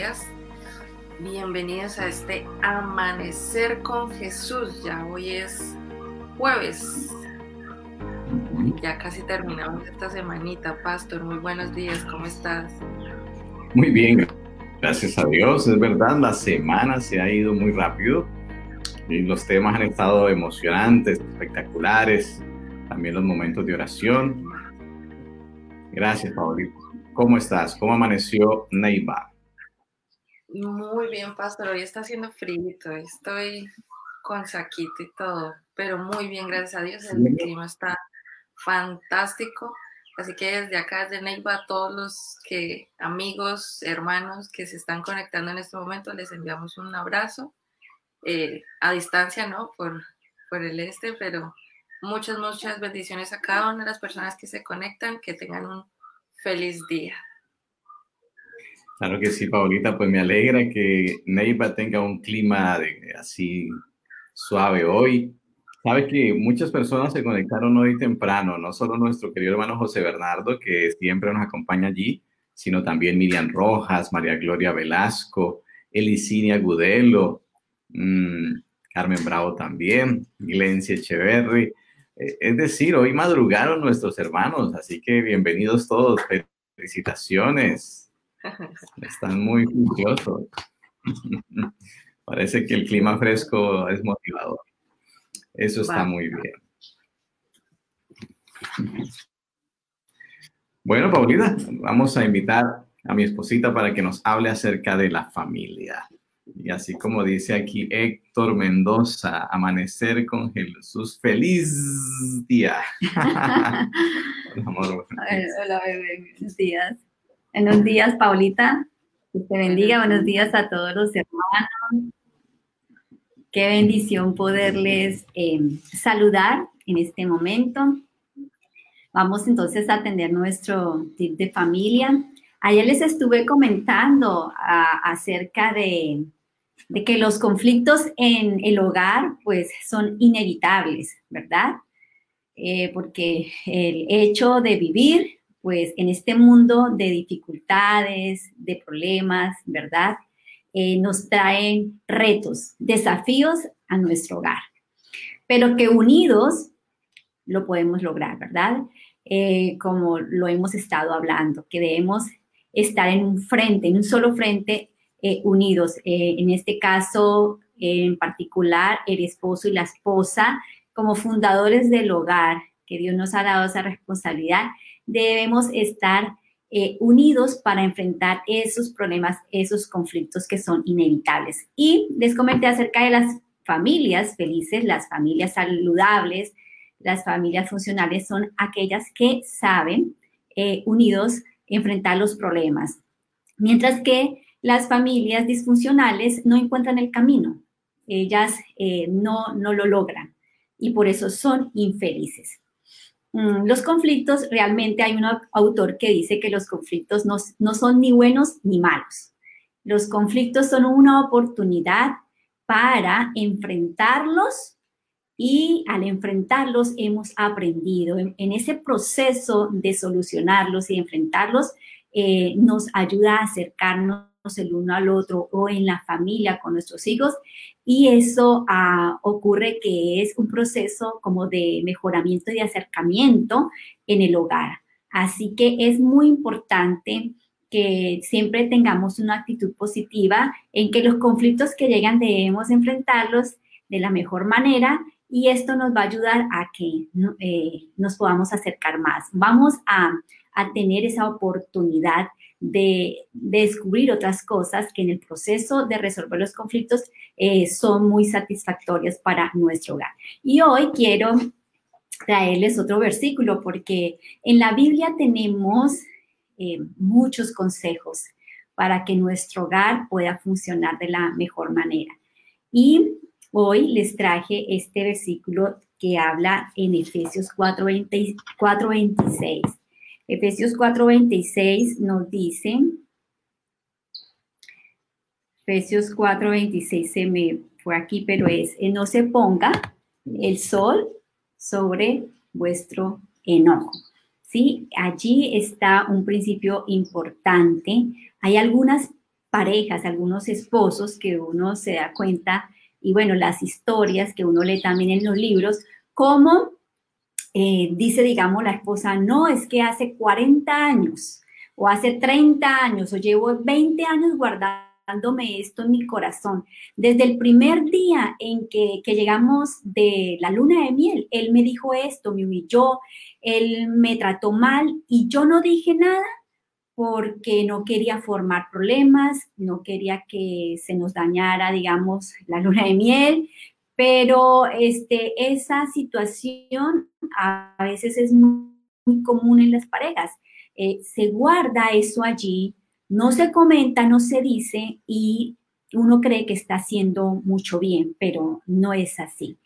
días. Bienvenidos a este Amanecer con Jesús. Ya hoy es jueves. Ya casi terminamos esta semanita, Pastor. Muy buenos días, ¿cómo estás? Muy bien, gracias a Dios. Es verdad, la semana se ha ido muy rápido y los temas han estado emocionantes, espectaculares. También los momentos de oración. Gracias, Paulito. ¿Cómo estás? ¿Cómo amaneció Neiva? Muy bien, pastor. Hoy está haciendo frío. Estoy con saquito y todo, pero muy bien, gracias a Dios. El clima está fantástico. Así que desde acá, desde Neiva, a todos los que, amigos, hermanos que se están conectando en este momento, les enviamos un abrazo. Eh, a distancia, ¿no? Por, por el este, pero muchas, muchas bendiciones a cada una de las personas que se conectan. Que tengan un feliz día. Claro que sí, Paulita, pues me alegra que Neiva tenga un clima así suave hoy. Sabe que muchas personas se conectaron hoy temprano, no solo nuestro querido hermano José Bernardo, que siempre nos acompaña allí, sino también Miriam Rojas, María Gloria Velasco, Elicinia Gudelo, mmm, Carmen Bravo también, Glencia Echeverry, eh, es decir, hoy madrugaron nuestros hermanos, así que bienvenidos todos. Felicitaciones. Están muy juiciosos. Parece que el clima fresco es motivador. Eso está muy bien. Bueno, Paulina, vamos a invitar a mi esposita para que nos hable acerca de la familia. Y así como dice aquí Héctor Mendoza, amanecer con Jesús, feliz día. hola, bebé, buenos días. Buenos días, Paulita. Que te bendiga. Buenos días a todos los hermanos. Qué bendición poderles em, saludar en este momento. Vamos entonces a atender nuestro tip de familia. Ayer les estuve comentando acerca de de que los conflictos en el hogar pues son inevitables, ¿verdad? Eh, porque el hecho de vivir pues en este mundo de dificultades, de problemas, ¿verdad? Eh, nos traen retos, desafíos a nuestro hogar, pero que unidos lo podemos lograr, ¿verdad? Eh, como lo hemos estado hablando, que debemos estar en un frente, en un solo frente eh, unidos. En este caso, en particular, el esposo y la esposa, como fundadores del hogar, que Dios nos ha dado esa responsabilidad, debemos estar eh, unidos para enfrentar esos problemas, esos conflictos que son inevitables. Y les comenté acerca de las familias felices, las familias saludables, las familias funcionales son aquellas que saben unidos enfrentar los problemas. Mientras que las familias disfuncionales no encuentran el camino, ellas eh, no, no lo logran y por eso son infelices. Mm, los conflictos, realmente hay un autor que dice que los conflictos no, no son ni buenos ni malos. Los conflictos son una oportunidad para enfrentarlos y al enfrentarlos hemos aprendido. En, ese proceso de solucionarlos y enfrentarlos eh, nos ayuda a acercarnos el uno al otro o en la familia con nuestros hijos y eso ah, ocurre que es un proceso como de mejoramiento y acercamiento en el hogar. Así que es muy importante que siempre tengamos una actitud positiva en que los conflictos que llegan debemos enfrentarlos de la mejor manera y esto nos va a ayudar a que eh, nos podamos acercar más. Vamos a, a tener esa oportunidad de, descubrir otras cosas que en el proceso de resolver los conflictos eh, son muy satisfactorias para nuestro hogar. Y hoy quiero traerles otro versículo porque en la Biblia tenemos eh, muchos consejos para que nuestro hogar pueda funcionar de la mejor manera. Y hoy les traje este versículo que habla en Efesios 4:26. Efesios 4:26 nos dice, Efesios 4:26 se me fue aquí, pero es, no se ponga el sol sobre vuestro enojo. ¿Sí? Allí está un principio importante. Hay algunas parejas, algunos esposos que uno se da cuenta y bueno, las historias que uno lee también en los libros, como eh, dice, digamos, la esposa, no, es que hace 40 años o hace 30 años o llevo 20 años guardándome esto en mi corazón. Desde el primer día en que, que llegamos de la luna de miel, él me dijo esto, me humilló, él me trató mal y yo no dije nada porque no quería formar problemas, no quería que se nos dañara, digamos, la luna de miel, pero este, esa situación a veces es muy, común en las parejas. Eh, se guarda eso allí, no se comenta, no se dice y uno cree que está haciendo mucho bien, pero no es así.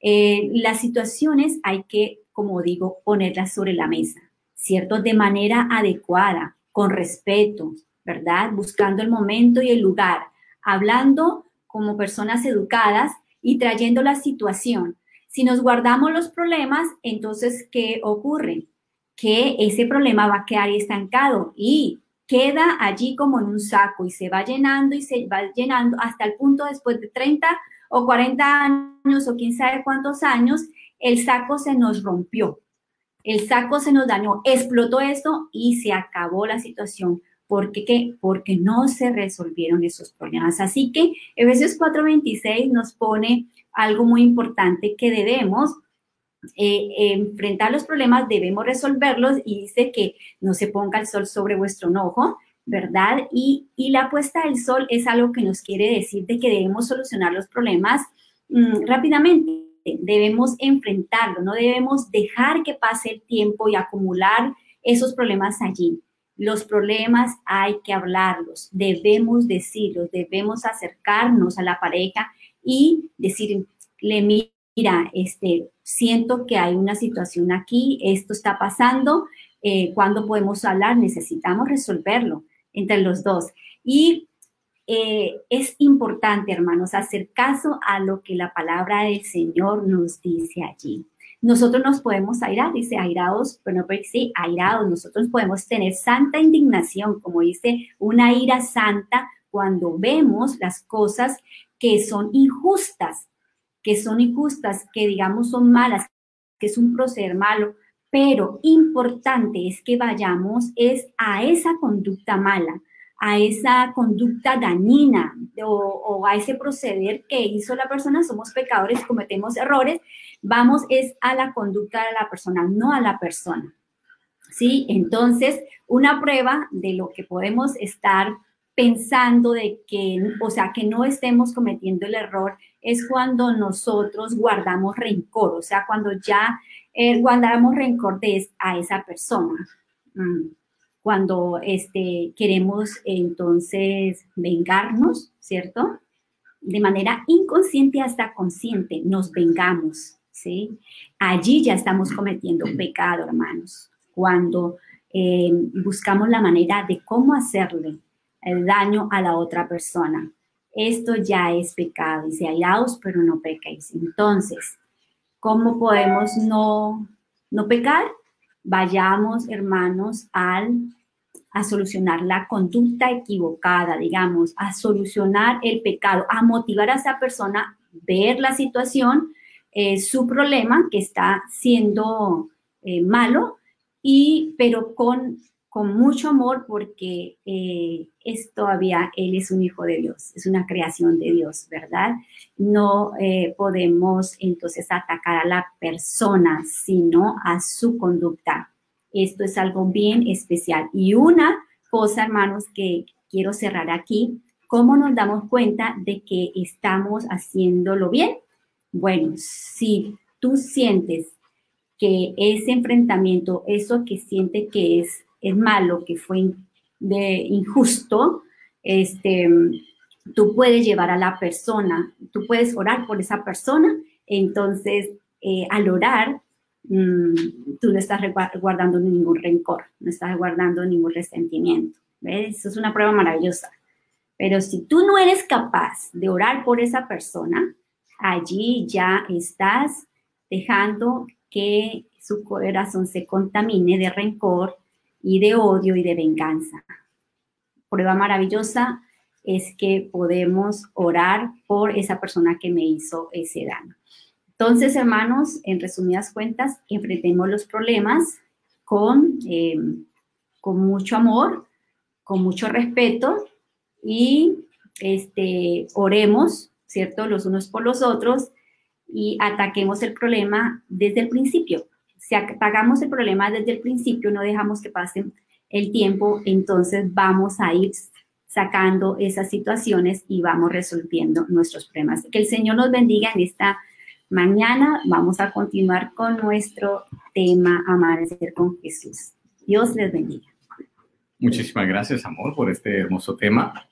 Eh, las situaciones hay que, como digo, ponerlas sobre la mesa, ¿cierto? De manera adecuada, con respeto, ¿verdad? Buscando el momento y el lugar, hablando como personas educadas y trayendo la situación. Si nos guardamos los problemas, entonces, ¿qué ocurre? Que ese problema va a quedar estancado y queda allí como en un saco y se va llenando y se va llenando hasta el punto después de 30 o 40 años o quién sabe cuántos años, el saco se nos rompió el saco se nos dañó, explotó esto y se acabó la situación. ¿Por qué? Porque no se resolvieron esos problemas. Así que Efesios 4:26 nos pone algo muy importante que debemos eh, enfrentar los problemas, debemos resolverlos y dice que no se ponga el sol sobre vuestro enojo, ¿verdad? Y, la puesta del sol es algo que nos quiere decir de que debemos solucionar los problemas mm, rápidamente debemos enfrentarlo, no debemos dejar que pase el tiempo y acumular esos problemas allí. Los problemas hay que hablarlos, debemos decirlos, debemos acercarnos a la pareja y decirle, mira, este, siento que hay una situación aquí, esto está pasando, eh, ¿cuándo podemos hablar? Necesitamos resolverlo entre los dos. Y eh, es importante, hermanos, hacer caso a lo que la palabra del Señor nos dice allí. Nosotros nos podemos airar, dice airados, pero no sí, airados. Nosotros podemos tener santa indignación, como dice, una ira santa cuando vemos las cosas que son injustas, que son injustas, que digamos son malas, que es un proceder malo, pero importante es que vayamos es a esa conducta mala, a esa conducta dañina o, a ese proceder que hizo la persona, somos pecadores, cometemos errores, vamos es a la conducta de la persona, no a la persona. ¿Sí? Entonces, una prueba de lo que podemos estar pensando de que, o sea, que no estemos cometiendo el error es cuando nosotros guardamos rencor, o sea, cuando ya eh, guardamos rencor a esa persona. Mm cuando este, queremos entonces vengarnos, ¿cierto? De manera inconsciente hasta consciente, nos vengamos, ¿sí? Allí ya estamos cometiendo pecado, hermanos, cuando eh, buscamos la manera de cómo hacerle el daño a la otra persona. Esto ya es pecado. Dice, airaos, pero no pequéis. Entonces, ¿cómo podemos no, no pecar? vayamos, hermanos, al, a solucionar la conducta equivocada, digamos, a solucionar el pecado, a motivar a esa persona a ver la situación, eh, su problema que está siendo eh, malo, y, pero con con mucho amor porque eh, es todavía, Él es un hijo de Dios, es una creación de Dios, ¿verdad? No eh, podemos entonces atacar a la persona, sino a su conducta. Esto es algo bien especial. Y una cosa, hermanos, que quiero cerrar aquí, ¿cómo nos damos cuenta de que estamos haciéndolo bien? Bueno, si tú sientes que ese enfrentamiento, eso que siente que es es malo, que fue de injusto, este, tú puedes llevar a la persona, tú puedes orar por esa persona, entonces eh, al orar, mm, tú no estás guardando ningún rencor, no estás guardando ningún resentimiento. ¿ves? Eso es una prueba maravillosa. Pero si tú no eres capaz de orar por esa persona, allí ya estás dejando que su corazón se contamine de rencor, y de odio y de venganza. Prueba maravillosa es que podemos orar por esa persona que me hizo ese daño. Entonces, hermanos, en resumidas cuentas, enfrentemos los problemas con, eh, con mucho amor, con mucho respeto y este, oremos, ¿cierto? Los unos por los otros y ataquemos el problema desde el principio. Si atacamos el problema desde el principio, no dejamos que pase el tiempo, entonces vamos a ir sacando esas situaciones y vamos resolviendo nuestros problemas. Que el Señor nos bendiga en esta mañana. Vamos a continuar con nuestro tema Amanecer con Jesús. Dios les bendiga. Muchísimas gracias, amor, por este hermoso tema.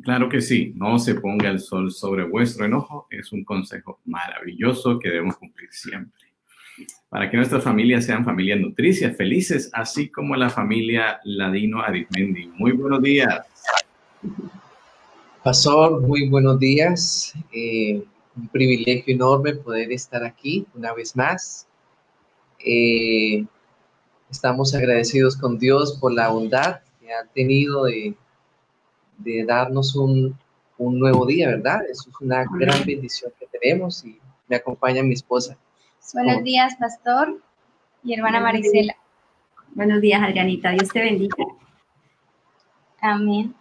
Claro que sí, no se ponga el sol sobre vuestro enojo. Es un consejo maravilloso que debemos cumplir siempre. Para que nuestras familias sean familias nutricias, felices, así como la familia Ladino Arismendi. Muy buenos días. Pastor, muy buenos días. Eh, un privilegio enorme poder estar aquí una vez más. Eh, estamos agradecidos con Dios por la bondad que ha tenido de de darnos un, un nuevo día, ¿verdad? Eso es una gran bendición que tenemos y me acompaña mi esposa. Buenos días, pastor y hermana Marisela. Buenos días, Adrianita. Dios te bendiga. Amén.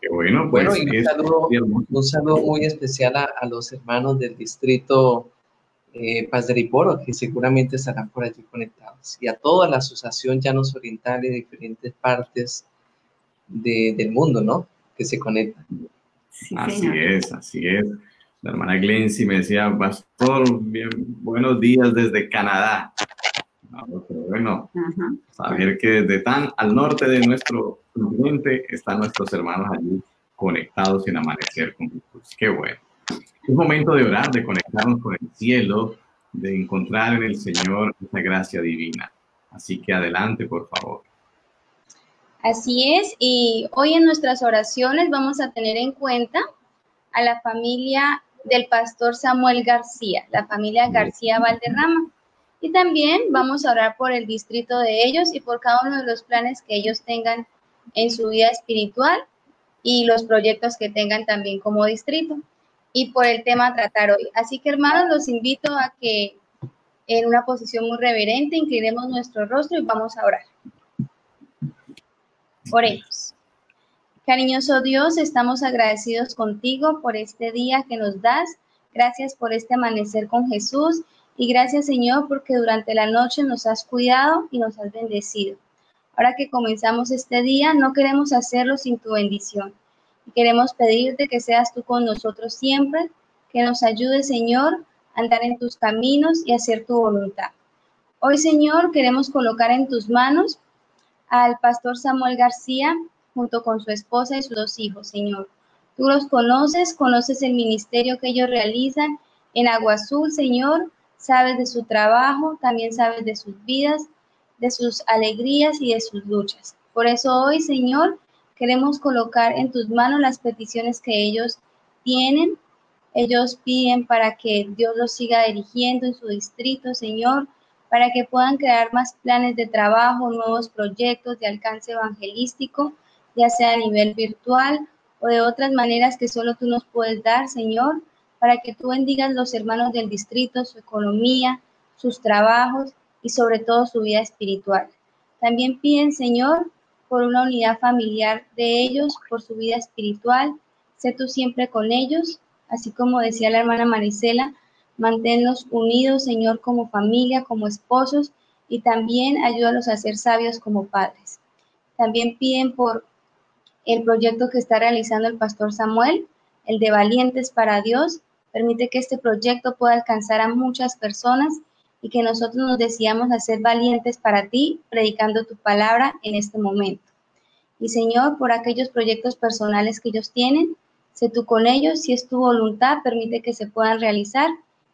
Qué bueno, pues, bueno, y un, saludo, un saludo, muy especial a, los hermanos del distrito eh, Paz de Riporo, que seguramente estarán por allí conectados, y a toda la Asociación Llanos Orientales de diferentes partes del mundo, ¿no? Que se conecta. así es, así es. La hermana Glency me decía, Pastor, bien, buenos días desde Canadá. bueno, saber que desde tan al norte de nuestro continente están nuestros hermanos allí conectados en amanecer con Jesús. Qué bueno. Es momento de orar, de conectarnos con el cielo, de encontrar en el Señor esa gracia divina. Así que adelante, por favor. Así es, y hoy en nuestras oraciones vamos a tener en cuenta a la familia del pastor Samuel García, la familia García Valderrama. Y también vamos a orar por el distrito de ellos y por cada uno de los planes que ellos tengan en su vida espiritual y los proyectos que tengan también como distrito y por el tema a tratar hoy. Así que hermanos, los invito a que en una posición muy reverente inclinemos nuestro rostro y vamos a orar. Oremos. Cariñoso Dios, estamos agradecidos contigo por este día que nos das. Gracias por este amanecer con Jesús y gracias Señor porque durante la noche nos has cuidado y nos has bendecido. Ahora que comenzamos este día, no queremos hacerlo sin tu bendición. Y queremos pedirte que seas tú con nosotros siempre, que nos ayude Señor a andar en tus caminos y hacer tu voluntad. Hoy Señor queremos colocar en tus manos al pastor Samuel García junto con su esposa y sus dos hijos, Señor. Tú los conoces, conoces el ministerio que ellos realizan en Agua Azul, Señor. Sabes de su trabajo, también sabes de sus vidas, de sus alegrías y de sus luchas. Por eso hoy, Señor, queremos colocar en tus manos las peticiones que ellos tienen. Ellos piden para que Dios los siga dirigiendo en su distrito, Señor para que puedan crear más planes de trabajo, nuevos proyectos de alcance evangelístico, ya sea a nivel virtual o de otras maneras que solo tú nos puedes dar, Señor, para que tú bendigas los hermanos del distrito, su economía, sus trabajos y sobre todo su vida espiritual. También piden, Señor, por una unidad familiar de ellos, por su vida espiritual. Sé tú siempre con ellos, así como decía la hermana Marisela, Manténlos unidos, Señor, como familia, como esposos y también ayúdalos a ser sabios como padres. También piden por el proyecto que está realizando el pastor Samuel, el de Valientes para Dios. Permite que este proyecto pueda alcanzar a muchas personas y que nosotros nos decidamos a ser valientes para ti, predicando tu palabra en este momento. Y Señor, por aquellos proyectos personales que ellos tienen, sé tú con ellos, si es tu voluntad, permite que se puedan realizar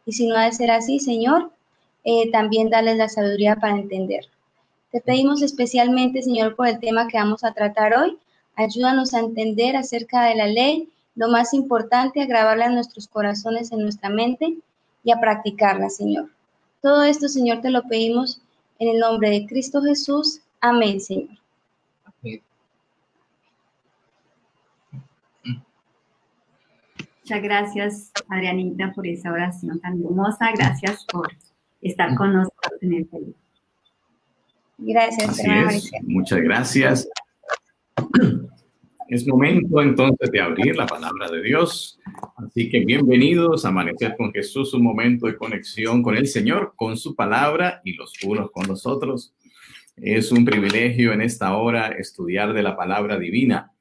y si no ha de ser así, Señor, eh, también dale la sabiduría para entender. Te pedimos especialmente, Señor, por el tema que vamos a tratar hoy. Ayúdanos a entender acerca de la ley, lo más importante, a grabarla en nuestros corazones, en nuestra mente y a practicarla, Señor. Todo esto, Señor, te lo pedimos en el nombre de Cristo Jesús. Amén, Señor. Muchas gracias, Adrianita, por esa oración tan hermosa. Gracias por estar con nosotros en el día. Gracias, Así Muchas gracias. Es momento entonces de abrir la palabra de Dios. Así que bienvenidos a Amanecer con Jesús, un momento de conexión con el Señor, con su palabra y los unos con los otros. Es un privilegio en esta hora estudiar de la palabra divina.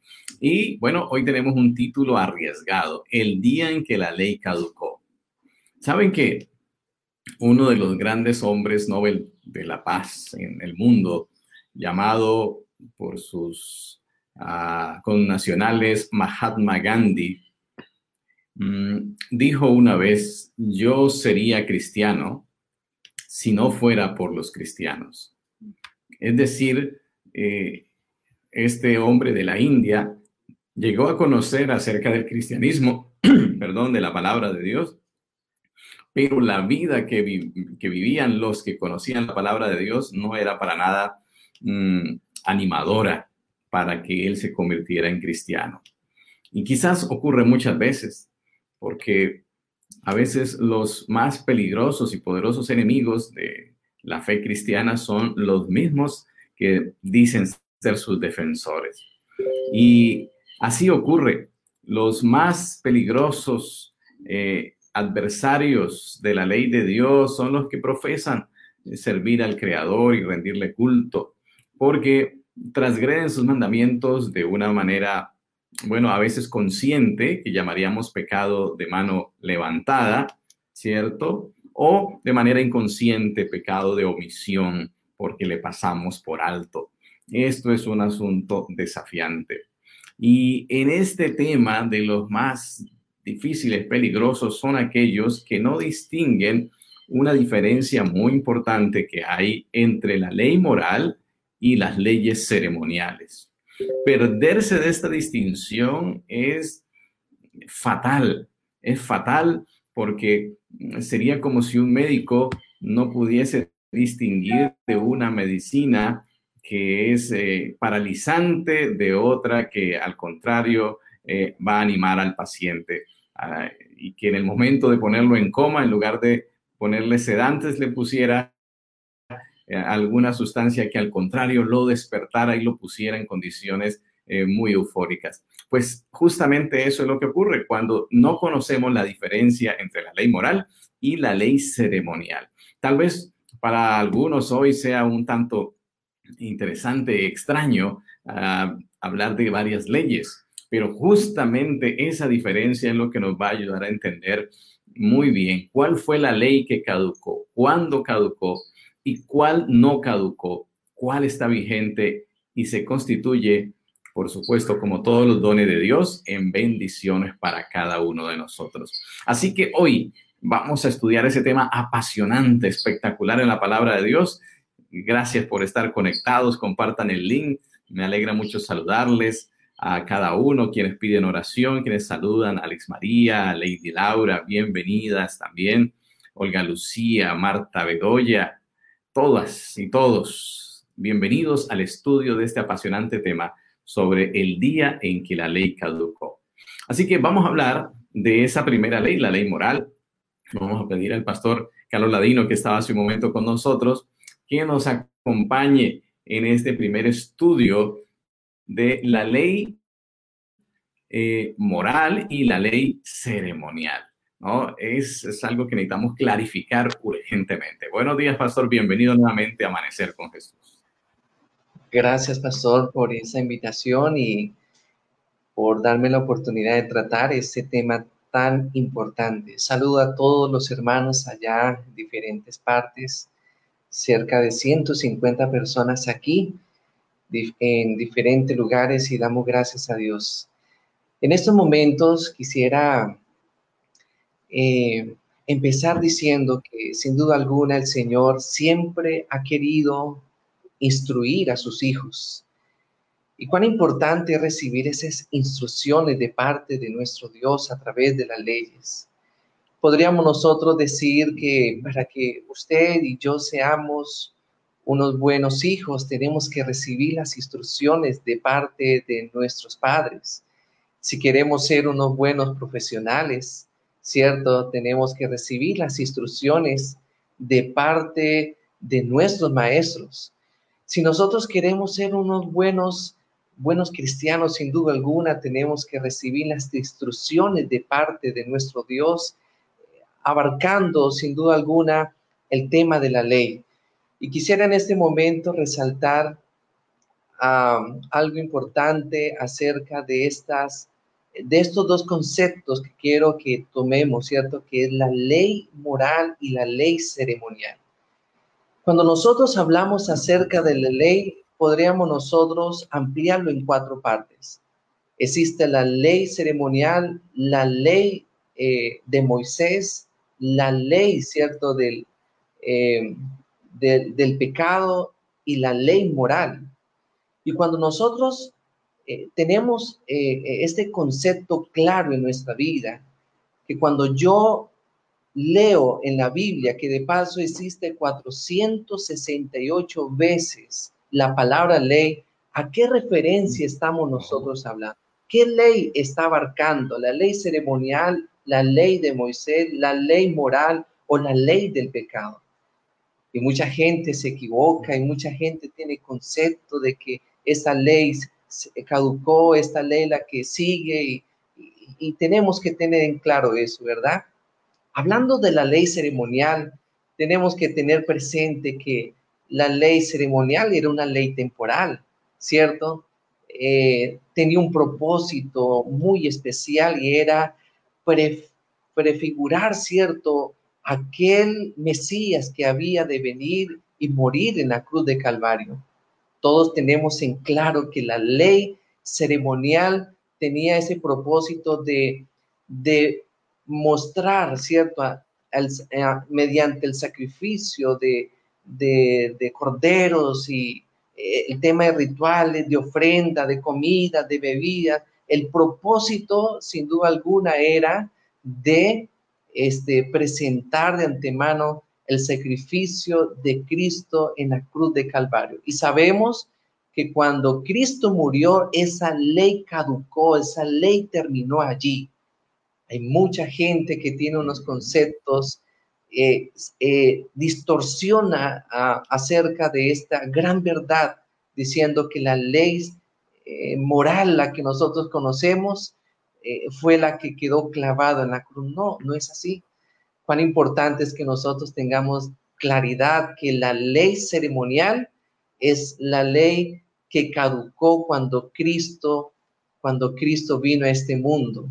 Y bueno, hoy tenemos un título arriesgado, El día en que la ley caducó. ¿Saben que uno de los grandes hombres Nobel de la paz en el mundo, llamado por sus con nacionales Mahatma Gandhi, mm, dijo una vez, yo sería cristiano si no fuera por los cristianos. Es decir, eh, este hombre de la India llegó a conocer acerca del cristianismo, perdón, de la palabra de Dios, pero la vida que, vivían los que conocían la palabra de Dios no era para nada mm, animadora para que él se convirtiera en cristiano. Y quizás ocurre muchas veces, porque a veces los más peligrosos y poderosos enemigos de la fe cristiana son los mismos que dicen ser sus defensores. Y así ocurre. Los más peligrosos eh, adversarios de la ley de Dios son los que profesan servir al Creador y rendirle culto, porque transgreden sus mandamientos de una manera, bueno, a veces consciente, que llamaríamos pecado de mano levantada, ¿cierto? O de manera inconsciente, pecado de omisión, porque le pasamos por alto. Esto es un asunto desafiante. Y en este tema de los más difíciles, peligrosos, son aquellos que no distinguen una diferencia muy importante que hay entre la ley moral y las leyes ceremoniales. Perderse de esta distinción es fatal, es fatal porque sería como si un médico no pudiese distinguir de una medicina que es eh, paralizante de otra que al contrario eh, va a animar al paciente ah, y que en el momento de ponerlo en coma, en lugar de ponerle sedantes, le pusiera eh, alguna sustancia que al contrario lo despertara y lo pusiera en condiciones muy eufóricas. Pues justamente eso es lo que ocurre cuando no conocemos la diferencia entre la ley moral y la ley ceremonial. Tal vez para algunos hoy sea un tanto interesante, extraño ah, hablar de varias leyes, pero justamente esa diferencia es lo que nos va a ayudar a entender muy bien cuál fue la ley que caducó, cuándo caducó y cuál no caducó, cuál está vigente y se constituye, por supuesto, como todos los dones de Dios, en bendiciones para cada uno de nosotros. Así que hoy vamos a estudiar ese tema apasionante, espectacular en la palabra de Dios. Gracias por estar conectados, compartan el link. Me alegra mucho saludarles a cada uno, quienes piden oración, quienes saludan, Alex María, Lady Laura, bienvenidas también, Olga Lucía, Marta Bedoya, todas y todos, bienvenidos al estudio de este apasionante tema sobre el día en que la ley caducó. Así que vamos a hablar de esa primera ley, la ley moral. Vamos a pedir al pastor Carlos Ladino, que estaba hace un momento con nosotros, que nos acompañe en este primer estudio de la ley eh, moral y la ley ceremonial. ¿no? Es, algo que necesitamos clarificar urgentemente. Buenos días, pastor. Bienvenido nuevamente a Amanecer con Jesús. Gracias, pastor, por esa invitación y por darme la oportunidad de tratar este tema tan importante. Saludo a todos los hermanos allá en diferentes partes, cerca de 150 personas aquí en diferentes lugares y damos gracias a Dios. En estos momentos quisiera eh, empezar diciendo que sin duda alguna el Señor siempre ha querido instruir a sus hijos. Y cuán importante es recibir esas instrucciones de parte de nuestro Dios a través de las leyes. Podríamos nosotros decir que para que usted y yo seamos unos buenos hijos, tenemos que recibir las instrucciones de parte de nuestros padres. Si queremos ser unos buenos profesionales, ¿cierto? Tenemos que recibir las instrucciones de parte de nuestros maestros. Si nosotros queremos ser unos buenos buenos cristianos, sin duda alguna, tenemos que recibir las instrucciones de parte de nuestro Dios, abarcando sin duda alguna el tema de la ley. Y quisiera en este momento resaltar algo importante acerca de estas de estos dos conceptos que quiero que tomemos, ¿cierto? Que es la ley moral y la ley ceremonial. Cuando nosotros hablamos acerca de la ley, podríamos nosotros ampliarlo en cuatro partes. Existe la ley ceremonial, la ley eh, de Moisés, la ley, ¿cierto?, del, eh, del pecado y la ley moral. Y cuando nosotros eh, tenemos este concepto claro en nuestra vida, que cuando yo leo en la Biblia que de paso existe 468 veces la palabra ley, ¿a qué referencia estamos nosotros hablando? ¿Qué ley está abarcando? ¿La ley ceremonial, la ley de Moisés, la ley moral o la ley del pecado? Y mucha gente se equivoca y mucha gente tiene concepto de que esa ley caducó, esta ley la que sigue y, y tenemos que tener en claro eso, ¿verdad? Hablando de la ley ceremonial, tenemos que tener presente que la ley ceremonial era una ley temporal, ¿cierto? Eh, tenía un propósito muy especial y era prefigurar, ¿cierto? Aquel Mesías que había de venir y morir en la cruz de Calvario. Todos tenemos en claro que la ley ceremonial tenía ese propósito de, de mostrar, ¿cierto? mediante el sacrificio de, de, corderos y eh, el tema de rituales, de ofrenda, de comida, de bebida. El propósito, sin duda alguna, era de este, presentar de antemano el sacrificio de Cristo en la cruz de Calvario. Y sabemos que cuando Cristo murió, esa ley caducó, esa ley terminó allí. Hay mucha gente que tiene unos conceptos eh, eh, distorsiona acerca de esta gran verdad, diciendo que la ley eh, moral, la que nosotros conocemos, fue la que quedó clavada en la cruz. No, no es así. Cuán importante es que nosotros tengamos claridad que la ley ceremonial es la ley que caducó cuando Cristo, cuando Cristo vino a este mundo.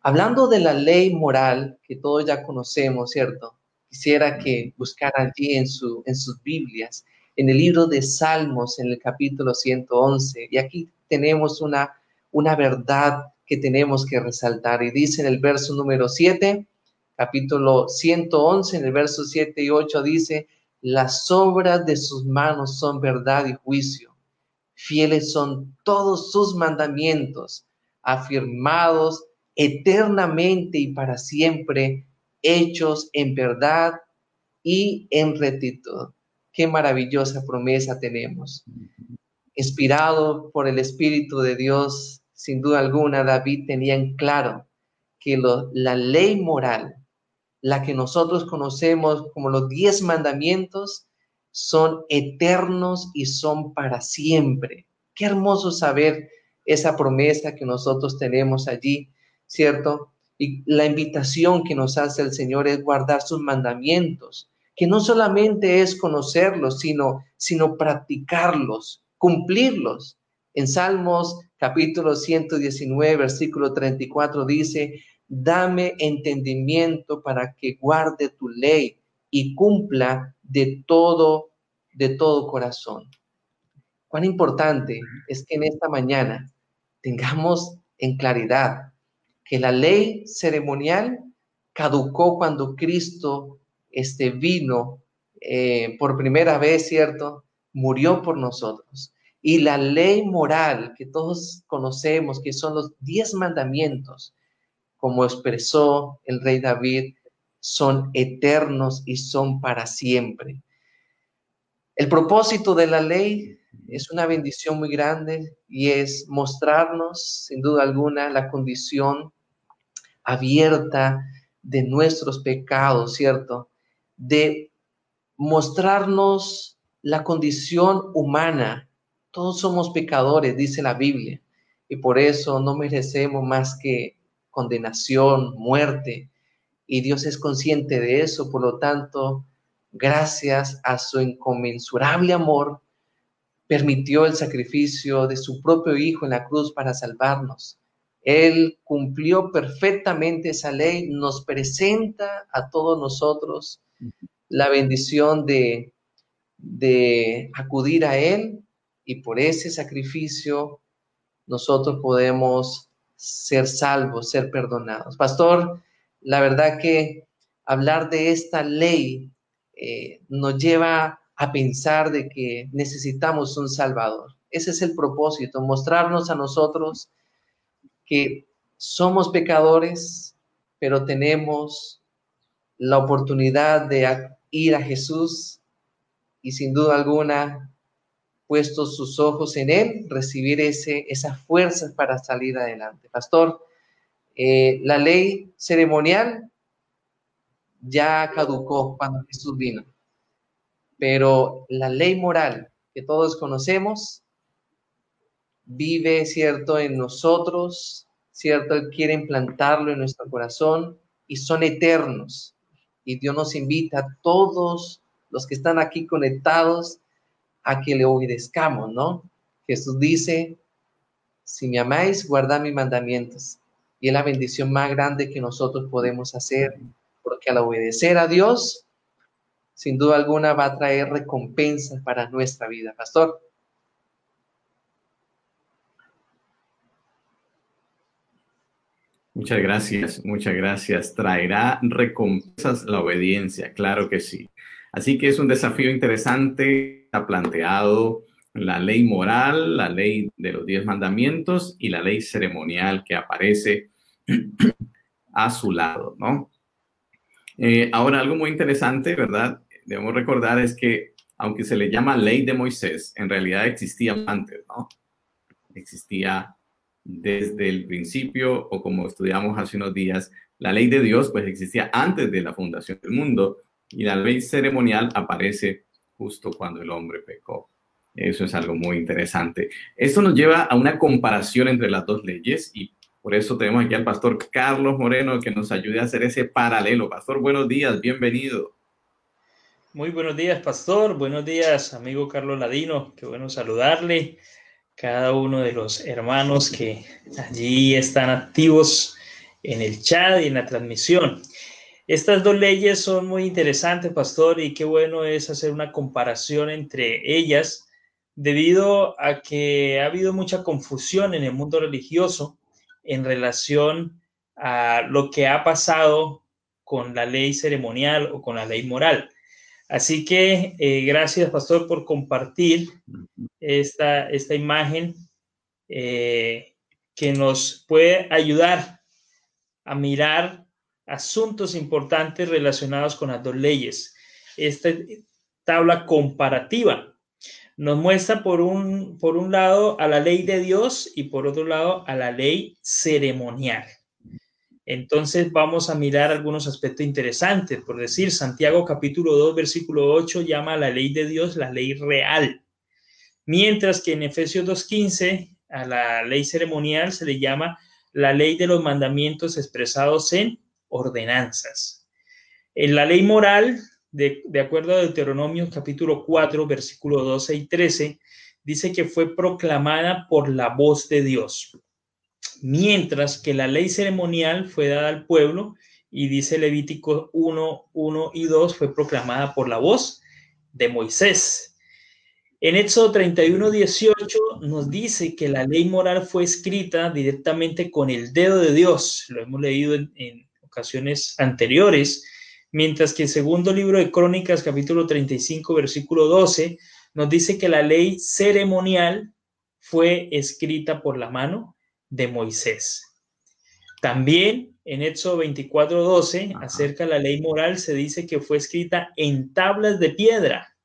Hablando de la ley moral que todos ya conocemos, ¿cierto? Quisiera que buscaran allí en, su, en sus Biblias, en el libro de Salmos, en el capítulo 111. Y aquí tenemos una, una verdad que tenemos que resaltar. Y dice en el verso número 7, capítulo 111, en el verso 7 y 8 dice, las obras de sus manos son verdad y juicio. Fieles son todos sus mandamientos, afirmados eternamente y para siempre, hechos en verdad y en rectitud. Qué maravillosa promesa tenemos. Inspirado por el Espíritu de Dios, sin duda alguna, David tenía en claro que la ley moral, la que nosotros conocemos como los diez mandamientos, son eternos y son para siempre. Qué hermoso saber esa promesa que nosotros tenemos allí ¿cierto? Y la invitación que nos hace el Señor es guardar sus mandamientos, que no solamente es conocerlos, sino, sino practicarlos, cumplirlos. En Salmos capítulo 119, versículo 34 dice, dame entendimiento para que guarde tu ley y cumpla de todo, de todo corazón. Cuán importante es que en esta mañana tengamos en claridad que la ley ceremonial caducó cuando Cristo este, vino eh, por primera vez, ¿cierto? Murió por nosotros. Y la ley moral que todos conocemos, que son los diez mandamientos, como expresó el rey David, son eternos y son para siempre. El propósito de la ley es una bendición muy grande y es mostrarnos, sin duda alguna, la condición abierta de nuestros pecados, ¿cierto? De mostrarnos la condición humana. Todos somos pecadores, dice la Biblia, y por eso no merecemos más que condenación, muerte, y Dios es consciente de eso, por lo tanto, gracias a su inconmensurable amor, permitió el sacrificio de su propio Hijo en la cruz para salvarnos. Él cumplió perfectamente esa ley, nos presenta a todos nosotros la bendición de, de acudir a Él y por ese sacrificio nosotros podemos ser salvos, ser perdonados. Pastor, la verdad que hablar de esta ley eh, nos lleva a pensar de que necesitamos un Salvador. Ese es el propósito, mostrarnos a nosotros que somos pecadores, pero tenemos la oportunidad de ir a Jesús y sin duda alguna, puestos sus ojos en Él, recibir ese, esas fuerzas para salir adelante. Pastor, eh, la ley ceremonial ya caducó cuando Jesús vino pero la ley moral que todos conocemos vive, ¿cierto?, en nosotros, ¿cierto? Él quiere implantarlo en nuestro corazón y son eternos. Y Dios nos invita a todos los que están aquí conectados a que le obedezcamos, ¿no? Jesús dice, si me amáis, guardad mis mandamientos. Y es la bendición más grande que nosotros podemos hacer, porque al obedecer a Dios, sin duda alguna va a traer recompensas para nuestra vida. Pastor. Muchas gracias, muchas gracias. Traerá recompensas la obediencia, claro que sí. Así que es un desafío interesante, ha planteado la ley moral, la ley de los diez mandamientos y la ley ceremonial que aparece a su lado, ¿no? Eh, ahora, algo muy interesante, ¿verdad? debemos recordar es que aunque se le llama ley de Moisés, en realidad existía antes, ¿no? Existía desde el principio o como estudiamos hace unos días, la ley de Dios pues existía antes de la fundación del mundo y la ley ceremonial aparece justo cuando el hombre pecó. Eso es algo muy interesante. Esto nos lleva a una comparación entre las dos leyes y por eso tenemos aquí al pastor Carlos Moreno que nos ayude a hacer ese paralelo. Pastor, buenos días, bienvenido. Muy buenos días, pastor. Buenos días, amigo Carlos Ladino. Qué bueno saludarle. Cada uno de los hermanos que allí están activos en el chat y en la transmisión. Estas dos leyes son muy interesantes, pastor, y qué bueno es hacer una comparación entre ellas, debido a que ha habido mucha confusión en el mundo religioso en relación a lo que ha pasado con la ley ceremonial o con la ley moral. Así que eh, gracias, pastor, por compartir esta, esta imagen eh, que nos puede ayudar a mirar asuntos importantes relacionados con las dos leyes. Esta tabla comparativa nos muestra por un, por un lado a la ley de Dios y por otro lado a la ley ceremonial. Entonces vamos a mirar algunos aspectos interesantes. Por decir, Santiago capítulo 2, versículo 8 llama a la ley de Dios la ley real. Mientras que en Efesios 2.15 a la ley ceremonial se le llama la ley de los mandamientos expresados en ordenanzas. En la ley moral, de, de acuerdo a Deuteronomio capítulo 4, versículo 12 y 13, dice que fue proclamada por la voz de Dios mientras que la ley ceremonial fue dada al pueblo y dice Levítico 1, 1 y 2 fue proclamada por la voz de Moisés. En Éxodo 31, 18 nos dice que la ley moral fue escrita directamente con el dedo de Dios, lo hemos leído en, en ocasiones anteriores, mientras que el segundo libro de Crónicas, capítulo 35, versículo 12, nos dice que la ley ceremonial fue escrita por la mano de Moisés. También en Éxodo 24:12, acerca de la ley moral, se dice que fue escrita en tablas de piedra.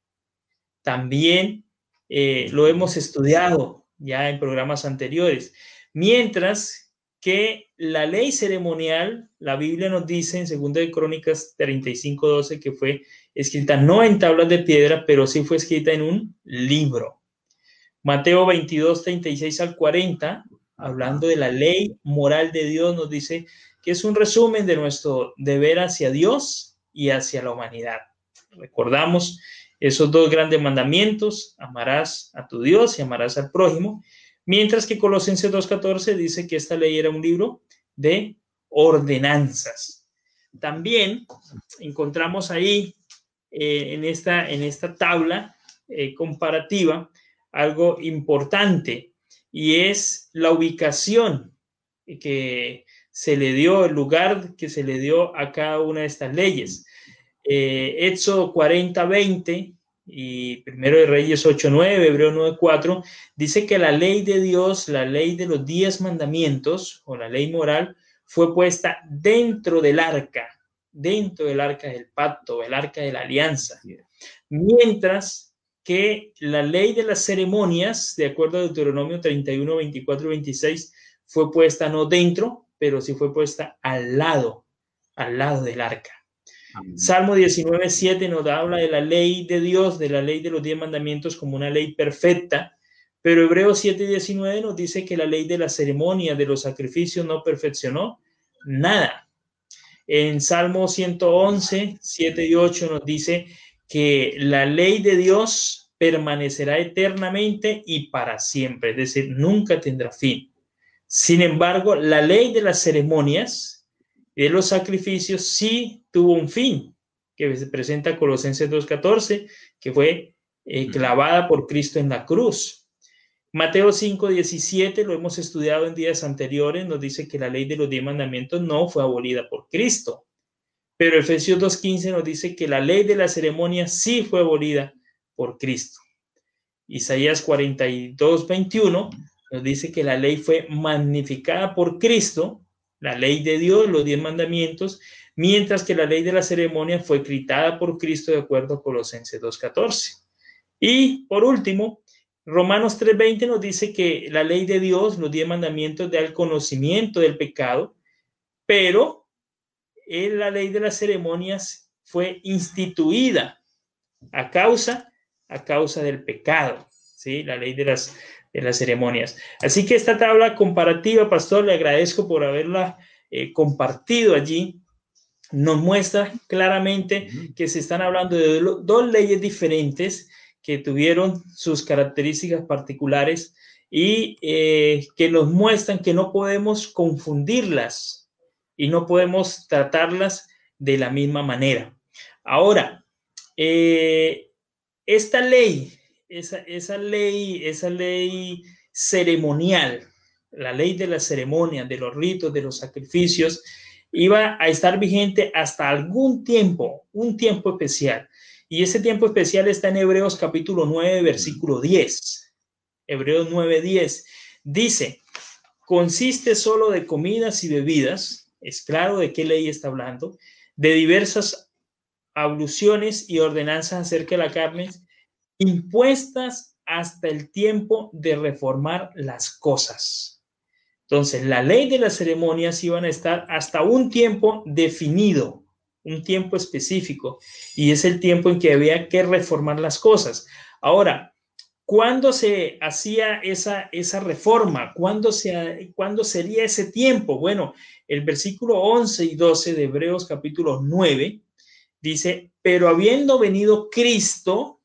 También eh, lo hemos estudiado ya en programas anteriores. Mientras que la ley ceremonial, la Biblia nos dice en 2 de Crónicas 35, 12, que fue escrita no en tablas de piedra, pero sí fue escrita en un libro. Mateo 22, 36 al 40, hablando de la ley moral de Dios, nos dice que es un resumen de nuestro deber hacia Dios y hacia la humanidad. Recordamos esos dos grandes mandamientos, amarás a tu Dios y amarás al prójimo, mientras que Colosenses 2.14 dice que esta ley era un libro de ordenanzas. También encontramos ahí eh, en, esta, en esta tabla eh, comparativa algo importante y es la ubicación que se le dio, el lugar que se le dio a cada una de estas leyes. Eh, Éxodo 40, 20 y Primero de Reyes 8, 9, Hebreo 9, 4, dice que la ley de Dios, la ley de los diez mandamientos o la ley moral, fue puesta dentro del arca, dentro del arca del pacto, el arca de la alianza. Mientras que la ley de las ceremonias, de acuerdo a Deuteronomio 31, 24 y 26, fue puesta no dentro, pero sí fue puesta al lado, al lado del arca. Salmo 19, 7 nos habla de la ley de Dios, de la ley de los diez mandamientos como una ley perfecta, pero Hebreos 7, 19 nos dice que la ley de la ceremonia, de los sacrificios no perfeccionó nada. En Salmo 111, 7 y 8 nos dice que la ley de Dios permanecerá eternamente y para siempre, es decir, nunca tendrá fin. Sin embargo, la ley de las ceremonias y de los sacrificios sí tuvo un fin, que se presenta Colosenses 2.14, que fue eh, clavada por Cristo en la cruz. Mateo 5.17, lo hemos estudiado en días anteriores, nos dice que la ley de los diez mandamientos no fue abolida por Cristo. Pero Efesios 2.15 nos dice que la ley de la ceremonia sí fue abolida por Cristo. Isaías 42.21 nos dice que la ley fue magnificada por Cristo, la ley de Dios, los diez mandamientos, mientras que la ley de la ceremonia fue gritada por Cristo de acuerdo a Colosenses 2.14. Y por último, Romanos 3.20 nos dice que la ley de Dios, los diez mandamientos, da el conocimiento del pecado, pero la ley de las ceremonias fue instituida a causa, a causa del pecado, ¿sí? La ley de las, de las ceremonias. Así que esta tabla comparativa, pastor, le agradezco por haberla eh, compartido allí. Nos muestra claramente que se están hablando de dos leyes diferentes que tuvieron sus características particulares y eh, que nos muestran que no podemos confundirlas, y no podemos tratarlas de la misma manera. Ahora, eh, esta ley, esa, esa, ley, esa ley ceremonial, la ley de las ceremonias, de los ritos, de los sacrificios, iba a estar vigente hasta algún tiempo, un tiempo especial. Y ese tiempo especial está en Hebreos capítulo 9, versículo 10. Hebreos 9, 10. Dice, consiste solo de comidas y bebidas, es claro de qué ley está hablando, de diversas abluciones y ordenanzas acerca de la carne, impuestas hasta el tiempo de reformar las cosas. Entonces, la ley de las ceremonias iban a estar hasta un tiempo definido, un tiempo específico, y es el tiempo en que había que reformar las cosas. Ahora, ¿Cuándo se hacía esa, esa reforma? ¿Cuándo, se, ¿Cuándo sería ese tiempo? Bueno, el versículo 11 y 12 de Hebreos capítulo 9 dice, pero habiendo venido Cristo,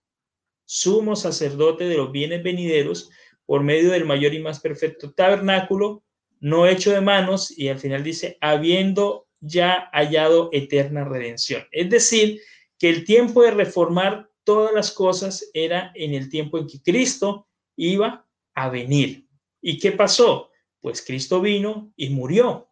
sumo sacerdote de los bienes venideros, por medio del mayor y más perfecto tabernáculo, no hecho de manos, y al final dice, habiendo ya hallado eterna redención. Es decir, que el tiempo de reformar todas las cosas era en el tiempo en que Cristo iba a venir. ¿Y qué pasó? Pues Cristo vino y murió.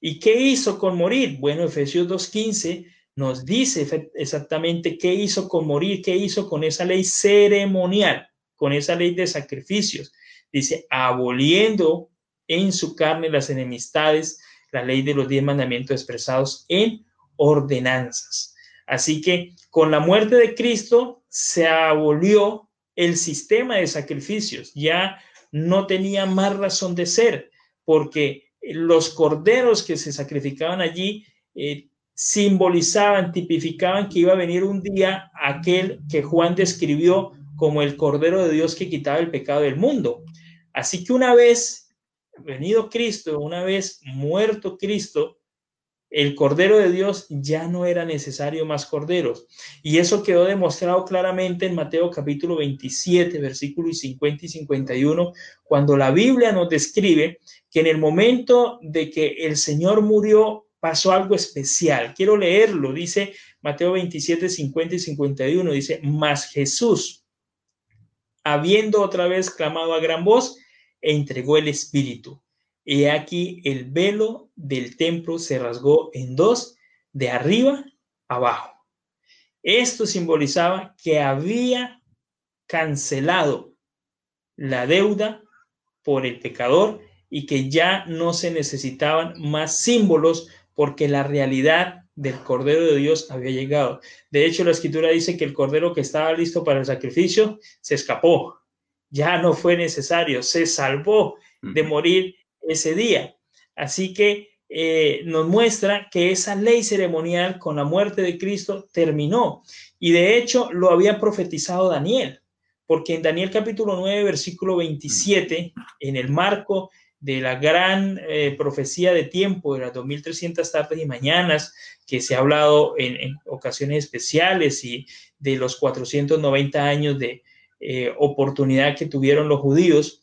¿Y qué hizo con morir? Bueno, Efesios 2.15 nos dice exactamente qué hizo con morir, qué hizo con esa ley ceremonial, con esa ley de sacrificios. Dice, aboliendo en su carne las enemistades, la ley de los diez mandamientos expresados en ordenanzas. Así que con la muerte de Cristo se abolió el sistema de sacrificios, ya no tenía más razón de ser, porque los corderos que se sacrificaban allí eh, simbolizaban, tipificaban que iba a venir un día aquel que Juan describió como el Cordero de Dios que quitaba el pecado del mundo. Así que una vez venido Cristo, una vez muerto Cristo, el Cordero de Dios ya no era necesario más corderos. Y eso quedó demostrado claramente en Mateo capítulo 27, versículos 50 y 51, cuando la Biblia nos describe que en el momento de que el Señor murió pasó algo especial. Quiero leerlo, dice Mateo 27, 50 y 51, dice, mas Jesús, habiendo otra vez clamado a gran voz, entregó el Espíritu. Y aquí el velo del templo se rasgó en dos, de arriba abajo. Esto simbolizaba que había cancelado la deuda por el pecador y que ya no se necesitaban más símbolos porque la realidad del Cordero de Dios había llegado. De hecho, la escritura dice que el Cordero que estaba listo para el sacrificio se escapó. Ya no fue necesario, se salvó de morir ese día. Así que eh, nos muestra que esa ley ceremonial con la muerte de Cristo terminó. Y de hecho lo había profetizado Daniel, porque en Daniel capítulo 9, versículo 27, en el marco de la gran eh, profecía de tiempo de las 2300 tardes y mañanas que se ha hablado en, ocasiones especiales y de los 490 años de eh, oportunidad que tuvieron los judíos,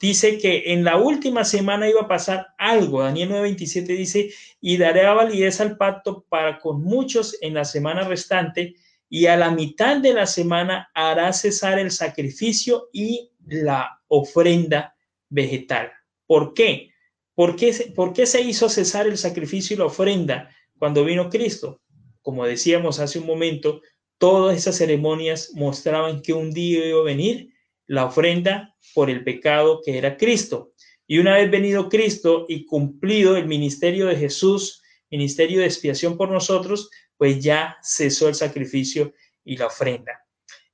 dice que en la última semana iba a pasar algo. Daniel 9:27 dice, y daré validez al pacto para con muchos en la semana restante, y a la mitad de la semana hará cesar el sacrificio y la ofrenda vegetal. ¿Por qué? ¿Por qué, ¿Por qué se hizo cesar el sacrificio y la ofrenda cuando vino Cristo? Como decíamos hace un momento, todas esas ceremonias mostraban que un día iba a venir la ofrenda por el pecado que era Cristo. Y una vez venido Cristo y cumplido el ministerio de Jesús, ministerio de expiación por nosotros, pues ya cesó el sacrificio y la ofrenda.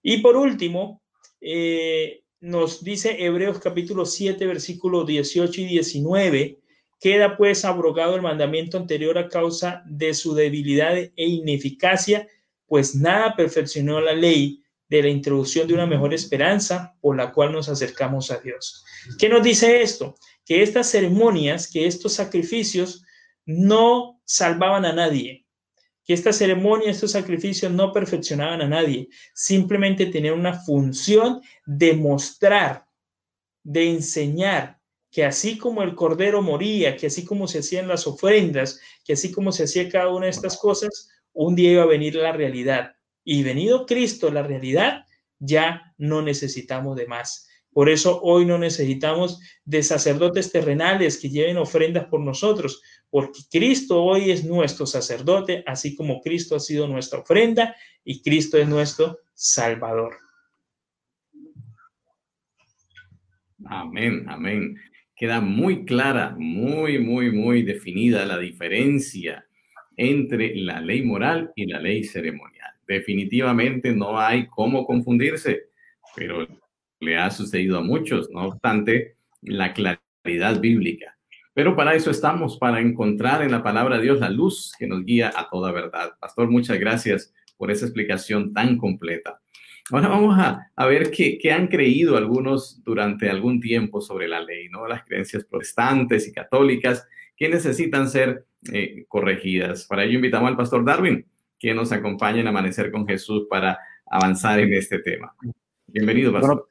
Y por último, eh, nos dice Hebreos capítulo 7, versículos 18 y 19, queda pues abrogado el mandamiento anterior a causa de su debilidad e ineficacia, pues nada perfeccionó la ley de la introducción de una mejor esperanza por la cual nos acercamos a Dios. ¿Qué nos dice esto? Que estas ceremonias, que estos sacrificios no salvaban a nadie, que estas ceremonias, estos sacrificios no perfeccionaban a nadie, simplemente tenían una función de mostrar, de enseñar que así como el cordero moría, que así como se hacían las ofrendas, que así como se hacía cada una de estas cosas, un día iba a venir la realidad y venido Cristo, la realidad, ya no necesitamos de más. Por eso hoy no necesitamos de sacerdotes terrenales que lleven ofrendas por nosotros, porque Cristo hoy es nuestro sacerdote, así como Cristo ha sido nuestra ofrenda y Cristo es nuestro Salvador. Amén, amén. Queda muy clara, muy, muy, muy definida la diferencia entre la ley moral y la ley ceremonial definitivamente no hay cómo confundirse, pero le ha sucedido a muchos, no obstante la claridad bíblica. Pero para eso estamos, para encontrar en la palabra de Dios la luz que nos guía a toda verdad. Pastor, muchas gracias por esa explicación tan completa. Ahora vamos a, ver qué, han creído algunos durante algún tiempo sobre la ley, ¿no? Las creencias protestantes y católicas que necesitan ser eh, corregidas. Para ello invitamos al pastor Darwin que nos acompañen en Amanecer con Jesús para avanzar en este tema. Bienvenido, Pastor.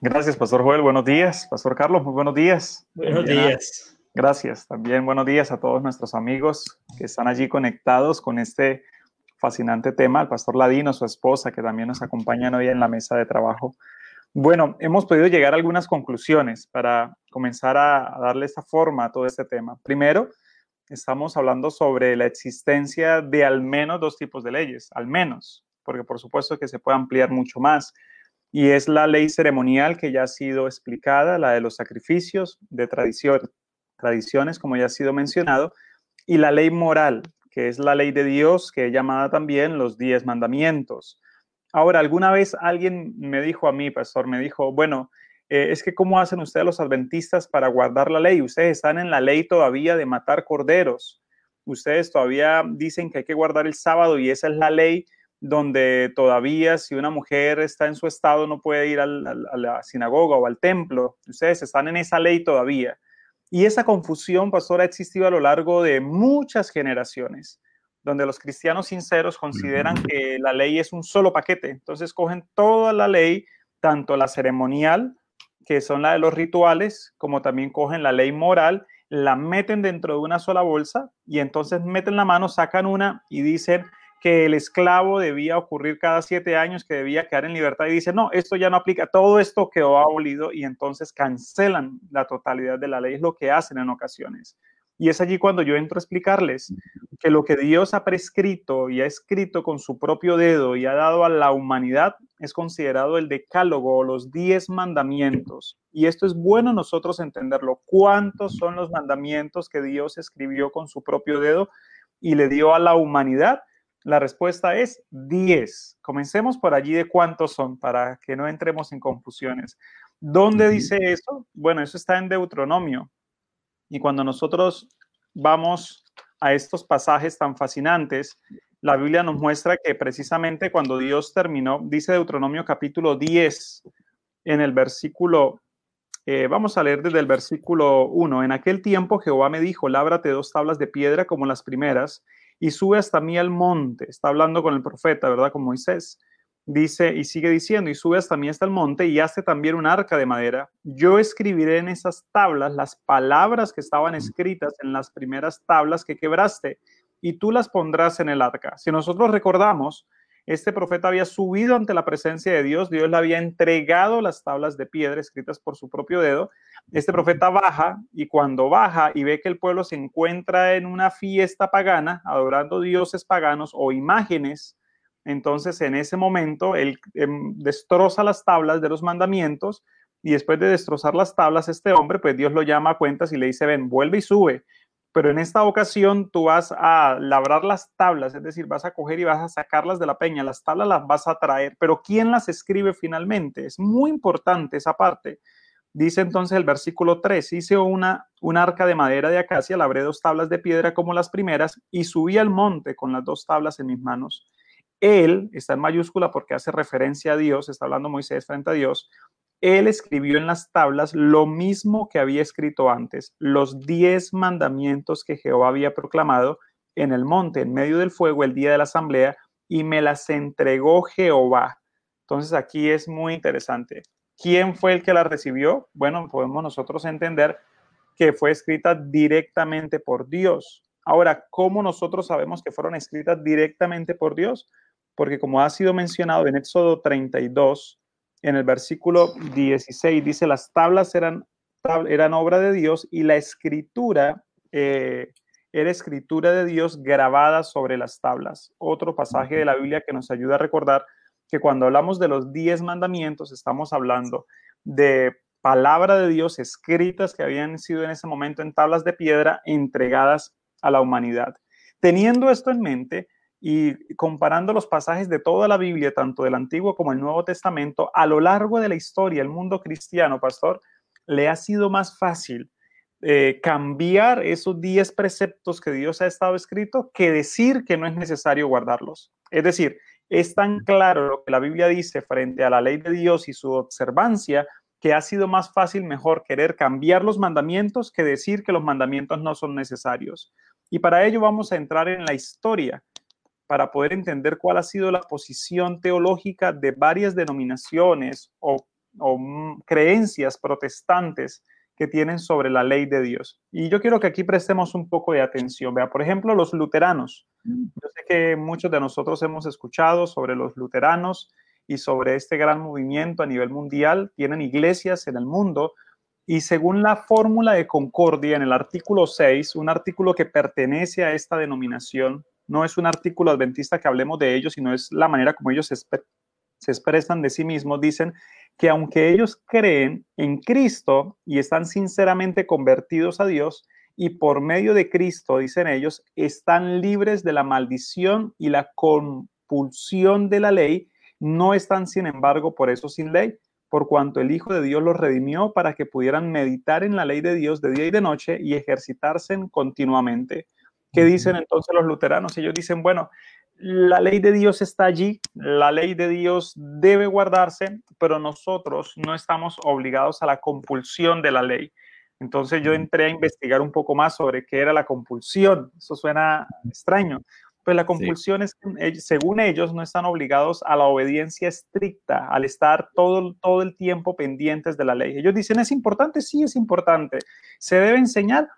gracias, Pastor Joel. Buenos días. Pastor Carlos, muy buenos días. Buenos días. Gracias. También buenos días a todos nuestros amigos que están allí conectados con este fascinante tema, al Pastor Ladino, su esposa, que también nos acompañan hoy en la mesa de trabajo. Bueno, hemos podido llegar a algunas conclusiones para comenzar a darle esta forma a todo este tema. Primero, estamos hablando sobre la existencia de al menos dos tipos de leyes, al menos, porque por supuesto que se puede ampliar mucho más. Y es la ley ceremonial que ya ha sido explicada, la de los sacrificios, de tradición, tradiciones, como ya ha sido mencionado, y la ley moral, que es la ley de Dios, que es llamada también los diez mandamientos. Ahora, alguna vez alguien me dijo a mí, pastor, me dijo, bueno, eh, es que ¿cómo hacen ustedes los adventistas para guardar la ley? Ustedes están en la ley todavía de matar corderos. Ustedes todavía dicen que hay que guardar el sábado y esa es la ley donde todavía si una mujer está en su estado no puede ir a la sinagoga o al templo. Ustedes están en esa ley todavía. Y esa confusión, pastor, ha existido a lo largo de muchas generaciones, donde los cristianos sinceros consideran que la ley es un solo paquete. Entonces cogen toda la ley, tanto la ceremonial, que son la de los rituales, como también cogen la ley moral, la meten dentro de una sola bolsa y entonces meten la mano, sacan una y dicen, que el esclavo debía ocurrir cada siete años, que debía quedar en libertad y dice, no, esto ya no aplica, todo esto quedó abolido y entonces cancelan la totalidad de la ley, es lo que hacen en ocasiones. Y es allí cuando yo entro a explicarles que lo que Dios ha prescrito y ha escrito con su propio dedo y ha dado a la humanidad es considerado el decálogo o los diez mandamientos. Y esto es bueno nosotros entenderlo. ¿Cuántos son los mandamientos que Dios escribió con su propio dedo y le dio a la humanidad? La respuesta es 10. Comencemos por allí de cuántos son para que no entremos en confusiones. ¿Dónde dice eso? Bueno, eso está en Deuteronomio. Y cuando nosotros vamos a estos pasajes tan fascinantes, la Biblia nos muestra que precisamente cuando Dios terminó, dice Deuteronomio capítulo 10, en el versículo, eh, vamos a leer desde el versículo 1, en aquel tiempo Jehová me dijo, lábrate dos tablas de piedra como las primeras y sube hasta mí al monte. Está hablando con el profeta, ¿verdad? Con Moisés. Dice y sigue diciendo, y sube hasta mí hasta el monte y hace también un arca de madera. Yo escribiré en esas tablas las palabras que estaban escritas en las primeras tablas que quebraste, y tú las pondrás en el arca. Si nosotros recordamos, este profeta había subido ante la presencia de Dios, Dios le había entregado las tablas de piedra escritas por su propio dedo. Este profeta baja y cuando baja y ve que el pueblo se encuentra en una fiesta pagana, adorando dioses paganos o imágenes, entonces en ese momento él em, destroza las tablas de los mandamientos y después de destrozar las tablas, este hombre, pues Dios lo llama a cuentas y le dice, ven, vuelve y sube pero en esta ocasión tú vas a labrar las tablas, es decir, vas a coger y vas a sacarlas de la peña, las tablas las vas a traer, pero ¿quién las escribe finalmente? Es muy importante esa parte. Dice entonces el versículo 3, hice una, un arca de madera de acacia, labré dos tablas de piedra como las primeras y subí al monte con las dos tablas en mis manos. Él, está en mayúscula porque hace referencia a Dios, está hablando Moisés frente a Dios, él escribió en las tablas lo mismo que había escrito antes, los diez mandamientos que Jehová había proclamado en el monte, en medio del fuego, el día de la asamblea, y me las entregó Jehová. Entonces aquí es muy interesante. ¿Quién fue el que las recibió? Bueno, podemos nosotros entender que fue escrita directamente por Dios. Ahora, ¿cómo nosotros sabemos que fueron escritas directamente por Dios? Porque como ha sido mencionado en Éxodo 32, en el versículo 16 dice, las tablas eran, eran obra de Dios y la escritura eh, era escritura de Dios grabada sobre las tablas. Otro pasaje de la Biblia que nos ayuda a recordar que cuando hablamos de los diez mandamientos estamos hablando de palabra de Dios escritas que habían sido en ese momento en tablas de piedra entregadas a la humanidad. Teniendo esto en mente, y comparando los pasajes de toda la Biblia, tanto del Antiguo como el Nuevo Testamento, a lo largo de la historia, el mundo cristiano, pastor, le ha sido más fácil eh, cambiar esos 10 preceptos que Dios ha estado escrito que decir que no es necesario guardarlos. Es decir, es tan claro lo que la Biblia dice frente a la ley de Dios y su observancia que ha sido más fácil, mejor querer cambiar los mandamientos que decir que los mandamientos no son necesarios. Y para ello vamos a entrar en la historia para poder entender cuál ha sido la posición teológica de varias denominaciones o, mm, creencias protestantes que tienen sobre la ley de Dios. Y yo quiero que aquí prestemos un poco de atención. Vea, por ejemplo, los luteranos. Mm. Yo sé que muchos de nosotros hemos escuchado sobre los luteranos y sobre este gran movimiento a nivel mundial. Tienen iglesias en el mundo y según la fórmula de concordia en el artículo 6, un artículo que pertenece a esta denominación, no es un artículo adventista que hablemos de ellos, sino es la manera como ellos se, expresan de sí mismos. Dicen que aunque ellos creen en Cristo y están sinceramente convertidos a Dios, y por medio de Cristo, dicen ellos, están libres de la maldición y la compulsión de la ley, No están, sin embargo, por eso sin ley, por cuanto el Hijo de Dios los redimió para que pudieran meditar en la ley de Dios de día y de noche y ejercitarse continuamente. ¿Qué dicen entonces los luteranos? Ellos dicen, bueno, la ley de Dios está allí, la ley de Dios debe guardarse, pero nosotros no estamos obligados a la compulsión de la ley. Entonces yo entré a investigar un poco más sobre qué era la compulsión. Eso suena extraño. Pues la compulsión es que, según ellos, no están obligados a la obediencia estricta, al estar todo, todo el tiempo pendientes de la ley. Ellos dicen, ¿es importante? Sí, es importante. ¿Se debe enseñar?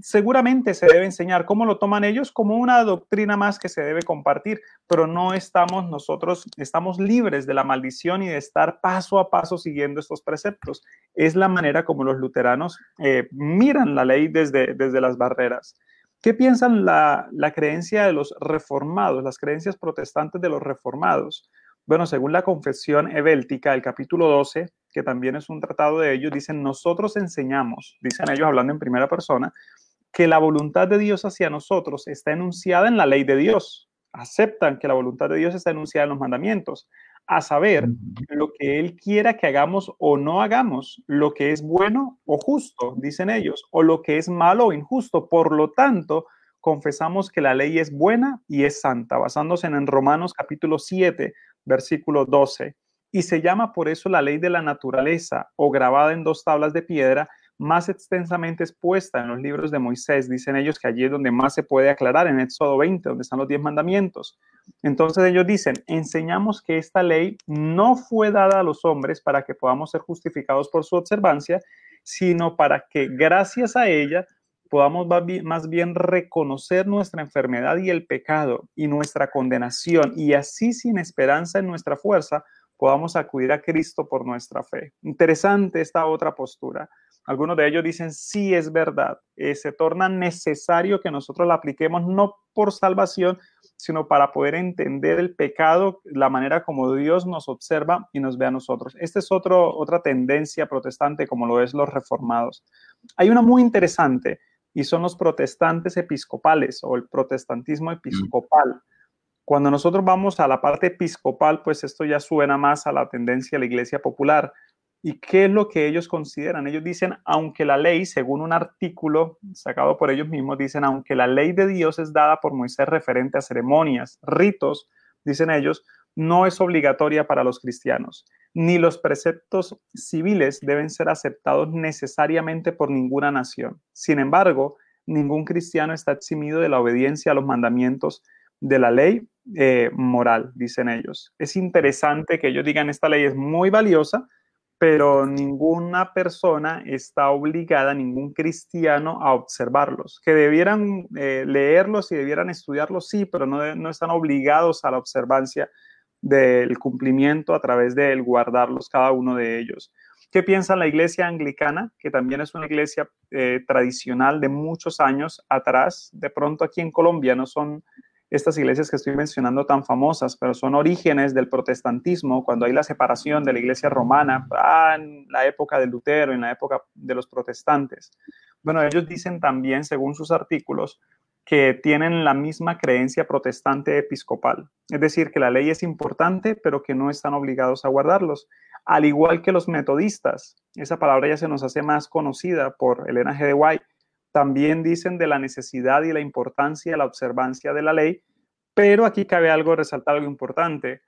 Seguramente se debe enseñar. ¿Cómo lo toman ellos? Como una doctrina más que se debe compartir, pero no estamos nosotros, estamos libres de la maldición y de estar paso a paso siguiendo estos preceptos. Es la manera como los luteranos eh, miran la ley desde, desde las barreras. ¿Qué piensan la, la creencia de los reformados, las creencias protestantes de los reformados? Bueno, según la confesión ebéltica, el capítulo 12, que también es un tratado de ellos, dicen, nosotros enseñamos, dicen ellos hablando en primera persona, que la voluntad de Dios hacia nosotros está enunciada en la ley de Dios. Aceptan que la voluntad de Dios está enunciada en los mandamientos, a saber, lo que Él quiera que hagamos o no hagamos, lo que es bueno o justo, dicen ellos, o lo que es malo o injusto. Por lo tanto, confesamos que la ley es buena y es santa, basándose en Romanos capítulo 7, versículo 12 y se llama por eso la ley de la naturaleza o grabada en dos tablas de piedra, más extensamente expuesta en los libros de Moisés. Dicen ellos que allí es donde más se puede aclarar, en Éxodo 20, donde están los diez mandamientos. Entonces ellos dicen, enseñamos que esta ley no fue dada a los hombres para que podamos ser justificados por su observancia, sino para que gracias a ella podamos más bien reconocer nuestra enfermedad y el pecado y nuestra condenación y así sin esperanza en nuestra fuerza podamos acudir a Cristo por nuestra fe. Interesante esta otra postura. Algunos de ellos dicen, sí es verdad, eh, se torna necesario que nosotros la apliquemos no por salvación, sino para poder entender el pecado, la manera como Dios nos observa y nos ve a nosotros. Esta es otro, otra tendencia protestante, como lo es los reformados. Hay una muy interesante y son los protestantes episcopales o el protestantismo episcopal. Cuando nosotros vamos a la parte episcopal, pues esto ya suena más a la tendencia de la iglesia popular. ¿Y qué es lo que ellos consideran? Ellos dicen, aunque la ley, según un artículo sacado por ellos mismos, dicen, aunque la ley de Dios es dada por Moisés referente a ceremonias, ritos, dicen ellos, no es obligatoria para los cristianos, ni los preceptos civiles deben ser aceptados necesariamente por ninguna nación. Sin embargo, ningún cristiano está eximido de la obediencia a los mandamientos de la ley eh, moral, dicen ellos. Es interesante que ellos digan esta ley es muy valiosa, pero ninguna persona está obligada, ningún cristiano, a observarlos. Que debieran eh, leerlos y debieran estudiarlos, sí, pero no, no están obligados a la observancia del cumplimiento a través de guardarlos cada uno de ellos. ¿Qué piensa la iglesia anglicana, que también es una iglesia eh, tradicional de muchos años atrás? De pronto aquí en Colombia no son estas iglesias que estoy mencionando tan famosas, pero son orígenes del protestantismo, cuando hay la separación de la iglesia romana, ah, en la época de Lutero, en la época de los protestantes. Bueno, ellos dicen también, según sus artículos, que tienen la misma creencia protestante episcopal, es decir, que la ley es importante, pero que no están obligados a guardarlos, al igual que los metodistas. Esa palabra ya se nos hace más conocida por Elena G. de White también dicen de la necesidad y la importancia de la observancia de la ley, pero aquí cabe algo, resaltar algo importante,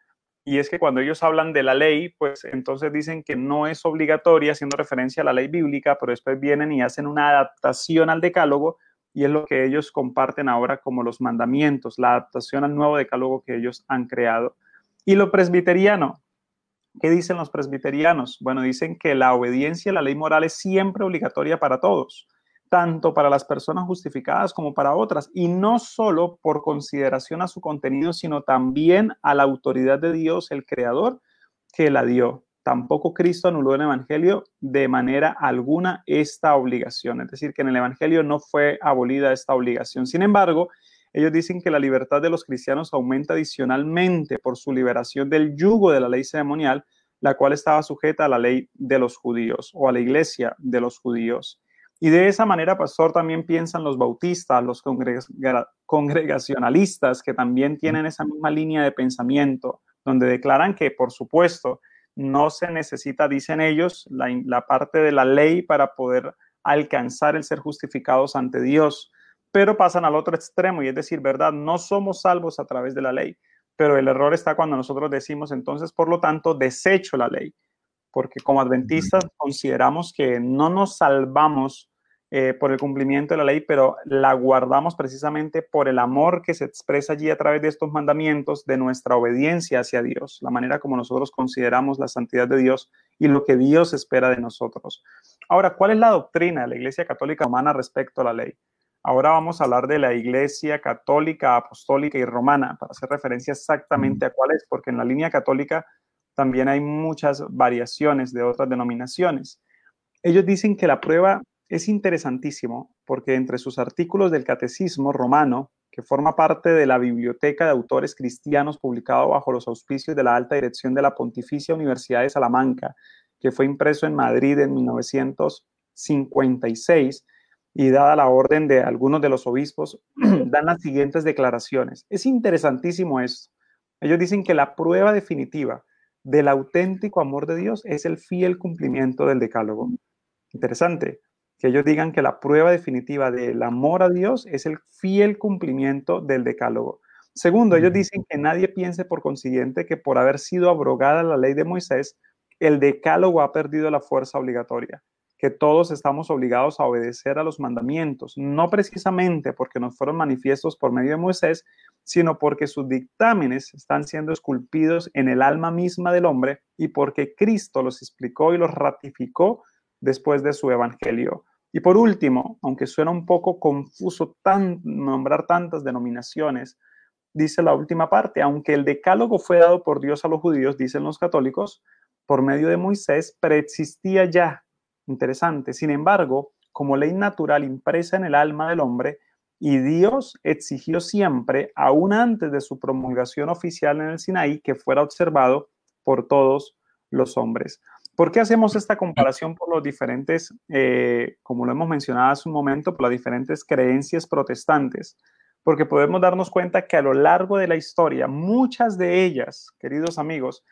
y es que cuando ellos hablan de la ley, pues entonces dicen que no es obligatoria, haciendo referencia a la ley bíblica, pero después vienen y hacen una adaptación al decálogo, y es lo que ellos comparten ahora como los mandamientos, la adaptación al nuevo decálogo que ellos han creado. Y lo presbiteriano, ¿qué dicen los presbiterianos? Bueno, dicen que la obediencia a la ley moral es siempre obligatoria para todos tanto para las personas justificadas como para otras, y no solo por consideración a su contenido, sino también a la autoridad de Dios, el Creador, que la dio. Tampoco Cristo anuló en el Evangelio de manera alguna esta obligación, es decir, que en el Evangelio no fue abolida esta obligación. Sin embargo, ellos dicen que la libertad de los cristianos aumenta adicionalmente por su liberación del yugo de la ley ceremonial, la cual estaba sujeta a la ley de los judíos o a la iglesia de los judíos. Y de esa manera, pastor, también piensan los bautistas, los congregacionalistas, que también tienen esa misma línea de pensamiento. donde declaran que, por supuesto, no se necesita, dicen ellos, la, la parte de la ley para poder alcanzar el ser justificados ante Dios, pero pasan al otro extremo y es decir, ¿verdad? No somos salvos a través de la ley, pero el error está cuando nosotros decimos entonces, por lo tanto, desecho la ley, porque como adventistas consideramos que no nos salvamos eh, por el cumplimiento de la ley, pero la guardamos precisamente por el amor que se expresa allí a través de estos mandamientos, de nuestra obediencia hacia Dios, la manera como nosotros consideramos la santidad de Dios y lo que Dios espera de nosotros. Ahora, ¿cuál es la doctrina de la Iglesia Católica Romana respecto a la ley? Ahora vamos a hablar de la Iglesia Católica, Apostólica y Romana, para hacer referencia exactamente a cuál es, porque en la línea católica también hay muchas variaciones de otras denominaciones. Ellos dicen que la prueba es interesantísimo porque entre sus artículos del Catecismo romano, que forma parte de la biblioteca de autores cristianos publicado bajo los auspicios de la alta dirección de la Pontificia Universidad de Salamanca, que fue impreso en Madrid en 1956 y dada la orden de algunos de los obispos, dan las siguientes declaraciones. Es interesantísimo esto. Ellos dicen que la prueba definitiva del auténtico amor de Dios es el fiel cumplimiento del decálogo. Interesante que ellos digan que la prueba definitiva del amor a Dios es el fiel cumplimiento del decálogo. Segundo, ellos dicen que nadie piense por consiguiente que por haber sido abrogada la ley de Moisés, el decálogo ha perdido la fuerza obligatoria, que todos estamos obligados a obedecer a los mandamientos, no precisamente porque nos fueron manifiestos por medio de Moisés, sino porque sus dictámenes están siendo esculpidos en el alma misma del hombre y porque Cristo los explicó y los ratificó después de su evangelio. Y por último, aunque suena un poco confuso nombrar tantas denominaciones, dice la última parte, aunque el decálogo fue dado por Dios a los judíos, dicen los católicos, por medio de Moisés, preexistía ya. Interesante. Sin embargo, como ley natural impresa en el alma del hombre, y Dios exigió siempre, aún antes de su promulgación oficial en el Sinaí, que fuera observado por todos los hombres. ¿Por qué hacemos esta comparación por los diferentes, eh, como lo hemos mencionado hace un momento, por las diferentes creencias protestantes? Porque podemos darnos cuenta que a lo largo de la historia, muchas de ellas, queridos amigos,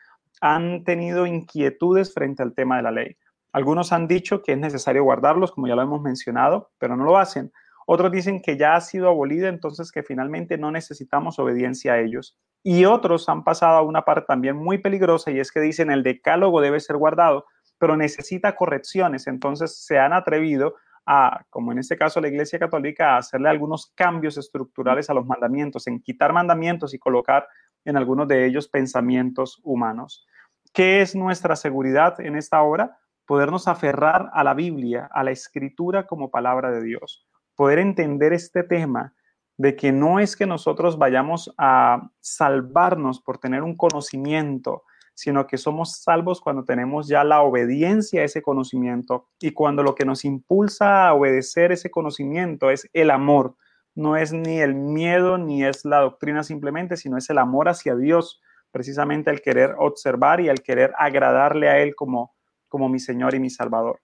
han tenido inquietudes frente al tema de la ley. Algunos han dicho que es necesario guardarlos, como ya lo hemos mencionado, pero no lo hacen. Otros dicen que ya ha sido abolida, entonces que finalmente no necesitamos obediencia a ellos. Y otros han pasado a una parte también muy peligrosa y es que dicen el decálogo debe ser guardado, pero necesita correcciones. Entonces se han atrevido a, como en este caso la Iglesia Católica, a hacerle algunos cambios estructurales a los mandamientos, en quitar mandamientos y colocar en algunos de ellos pensamientos humanos. ¿Qué es nuestra seguridad en esta hora? Podernos aferrar a la Biblia, a la escritura como palabra de Dios, poder entender este tema de que no es que nosotros vayamos a salvarnos por tener un conocimiento, sino que somos salvos cuando tenemos ya la obediencia a ese conocimiento y cuando lo que nos impulsa a obedecer ese conocimiento es el amor. No es ni el miedo ni es la doctrina simplemente, sino es el amor hacia Dios, precisamente el querer observar y el querer agradarle a Él como, como mi Señor y mi Salvador.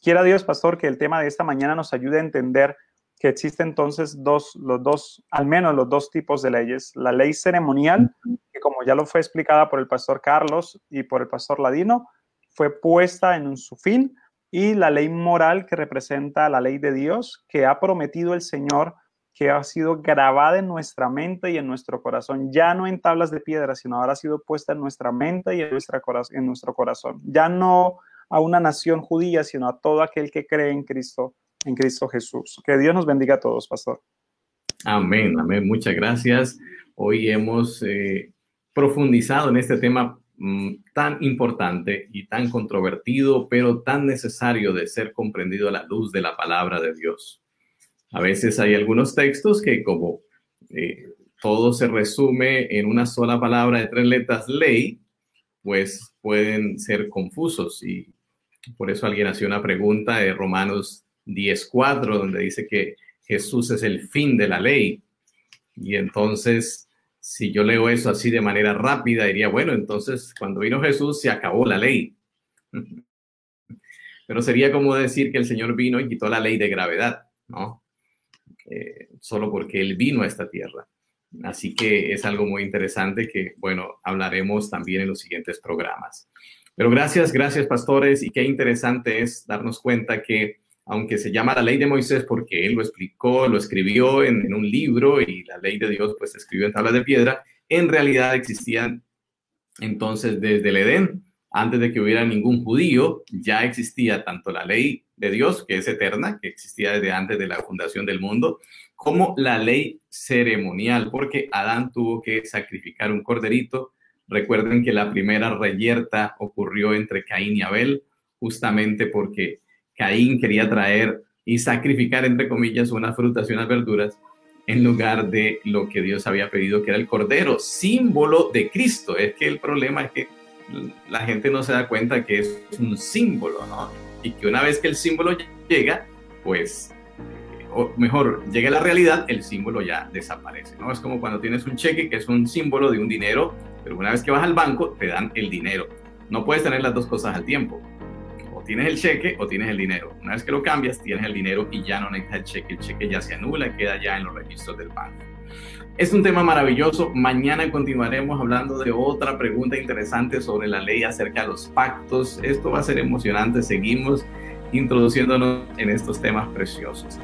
Quiera Dios, pastor, que el tema de esta mañana nos ayude a entender que existen entonces dos, los dos, al menos los dos tipos de leyes. La ley ceremonial, que como ya lo fue explicada por el pastor Carlos y por el pastor Ladino, fue puesta en su fin, y la ley moral que representa la ley de Dios, que ha prometido el Señor, que ha sido grabada en nuestra mente y en nuestro corazón, ya no en tablas de piedra, sino ahora ha sido puesta en nuestra mente y en, nuestra, en nuestro corazón. Ya no a una nación judía, sino a todo aquel que cree en Cristo en Cristo Jesús. Que Dios nos bendiga a todos, pastor. Amén, amén. Muchas gracias. Hoy hemos eh, profundizado en este tema mm, tan importante y tan controvertido, pero tan necesario de ser comprendido a la luz de la palabra de Dios. A veces hay algunos textos que como eh, todo se resume en una sola palabra de tres letras, ley, pues pueden ser confusos y por eso alguien hacía una pregunta de Romanos 10.4, donde dice que Jesús es el fin de la ley. Y entonces, si yo leo eso así de manera rápida, diría, bueno, entonces cuando vino Jesús se acabó la ley. Pero sería como decir que el Señor vino y quitó la ley de gravedad, ¿no? Eh, solo porque Él vino a esta tierra. Así que es algo muy interesante que, bueno, hablaremos también en los siguientes programas. Pero gracias, gracias pastores, y qué interesante es darnos cuenta que aunque se llama la ley de Moisés porque él lo explicó, lo escribió en, un libro y la ley de Dios pues se escribió en tablas de piedra, en realidad existían entonces desde el Edén, antes de que hubiera ningún judío, ya existía tanto la ley de Dios, que es eterna, que existía desde antes de la fundación del mundo, como la ley ceremonial, porque Adán tuvo que sacrificar un corderito. Recuerden que la primera reyerta ocurrió entre Caín y Abel, justamente porque Caín quería traer y sacrificar, entre comillas, unas frutas y unas verduras en lugar de lo que Dios había pedido, que era el cordero, símbolo de Cristo. Es que el problema es que la gente no se da cuenta que es un símbolo, ¿no? Y que una vez que el símbolo llega, pues, o mejor, llega a la realidad, el símbolo ya desaparece, ¿no? Es como cuando tienes un cheque que es un símbolo de un dinero, pero una vez que vas al banco, te dan el dinero. No puedes tener las dos cosas al tiempo tienes el cheque o tienes el dinero. Una vez que lo cambias, tienes el dinero y ya no necesitas el cheque. El cheque ya se anula y queda ya en los registros del banco. Es un tema maravilloso. Mañana continuaremos hablando de otra pregunta interesante sobre la ley acerca de los pactos. Esto va a ser emocionante. Seguimos introduciéndonos en estos temas preciosos.